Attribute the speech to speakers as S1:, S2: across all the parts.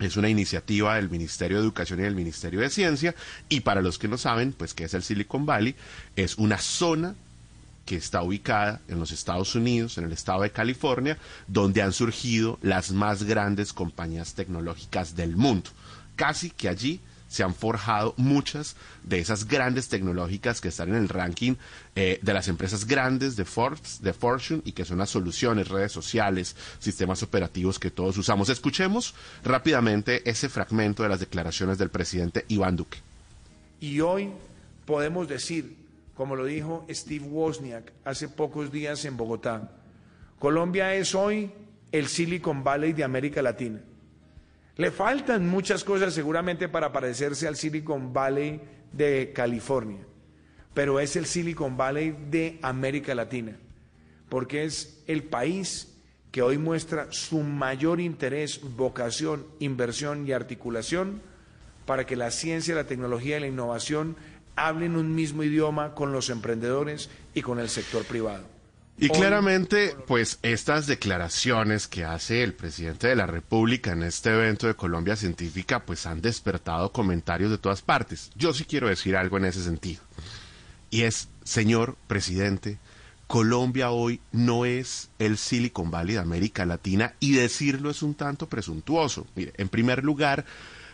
S1: es una iniciativa del Ministerio de Educación y del Ministerio de Ciencia y para los que no saben, pues que es el Silicon Valley, es una zona que está ubicada en los Estados Unidos, en el estado de California, donde han surgido las más grandes compañías tecnológicas del mundo. Casi que allí se han forjado muchas de esas grandes tecnológicas que están en el ranking eh, de las empresas grandes de Forbes, de Fortune y que son las soluciones, redes sociales, sistemas operativos que todos usamos. Escuchemos rápidamente ese fragmento de las declaraciones del presidente Iván Duque.
S2: Y hoy podemos decir, como lo dijo Steve Wozniak hace pocos días en Bogotá, Colombia es hoy el Silicon Valley de América Latina. Le faltan muchas cosas seguramente para parecerse al Silicon Valley de California, pero es el Silicon Valley de América Latina, porque es el país que hoy muestra su mayor interés, vocación, inversión y articulación para que la ciencia, la tecnología y la innovación hablen un mismo idioma con los emprendedores y con el sector privado.
S1: Y claramente, pues estas declaraciones que hace el presidente de la República en este evento de Colombia Científica, pues han despertado comentarios de todas partes. Yo sí quiero decir algo en ese sentido. Y es, señor presidente, Colombia hoy no es el Silicon Valley de América Latina y decirlo es un tanto presuntuoso. Mire, en primer lugar,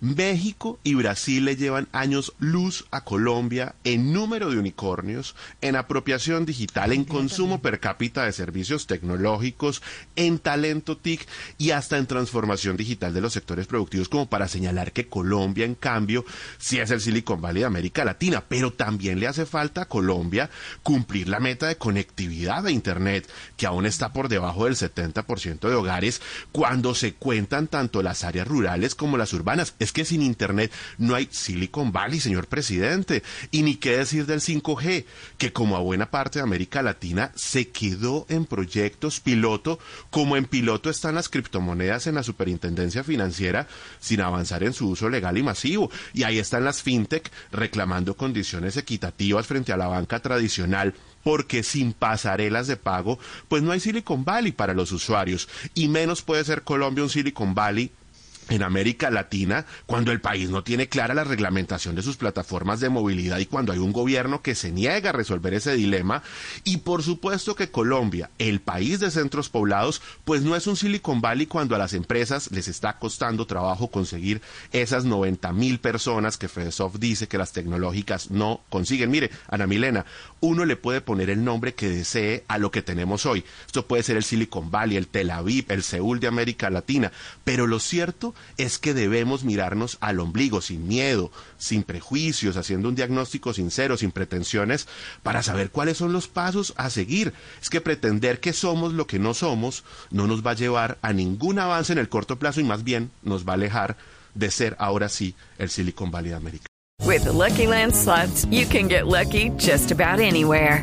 S1: México y Brasil le llevan años luz a Colombia en número de unicornios, en apropiación digital, en consumo per cápita de servicios tecnológicos, en talento TIC y hasta en transformación digital de los sectores productivos, como para señalar que Colombia, en cambio, sí es el Silicon Valley de América Latina, pero también le hace falta a Colombia cumplir la meta de conectividad de Internet, que aún está por debajo del 70% de hogares, cuando se cuentan tanto las áreas rurales como las urbanas. Es que sin Internet no hay Silicon Valley, señor presidente. Y ni qué decir del 5G, que como a buena parte de América Latina se quedó en proyectos piloto, como en piloto están las criptomonedas en la superintendencia financiera, sin avanzar en su uso legal y masivo. Y ahí están las fintech reclamando condiciones equitativas frente a la banca tradicional porque sin pasarelas de pago, pues no hay Silicon Valley para los usuarios, y menos puede ser Colombia un Silicon Valley en América Latina cuando el país no tiene clara la reglamentación de sus plataformas de movilidad y cuando hay un gobierno que se niega a resolver ese dilema y por supuesto que Colombia, el país de centros poblados, pues no es un Silicon Valley cuando a las empresas les está costando trabajo conseguir esas 90 mil personas que FedSoft dice que las tecnológicas no consiguen. Mire, Ana Milena, uno le puede poner el nombre que desee a lo que tenemos hoy. Esto puede ser el Silicon Valley, el Tel Aviv, el Seúl de América Latina, pero lo cierto es que debemos mirarnos al ombligo sin miedo, sin prejuicios, haciendo un diagnóstico sincero, sin pretensiones, para saber cuáles son los pasos a seguir. Es que pretender que somos lo que no somos no nos va a llevar a ningún avance en el corto plazo y más bien nos va a alejar de ser ahora sí el Silicon Valley de América.
S3: With the Lucky Land slots, you can get lucky just about anywhere.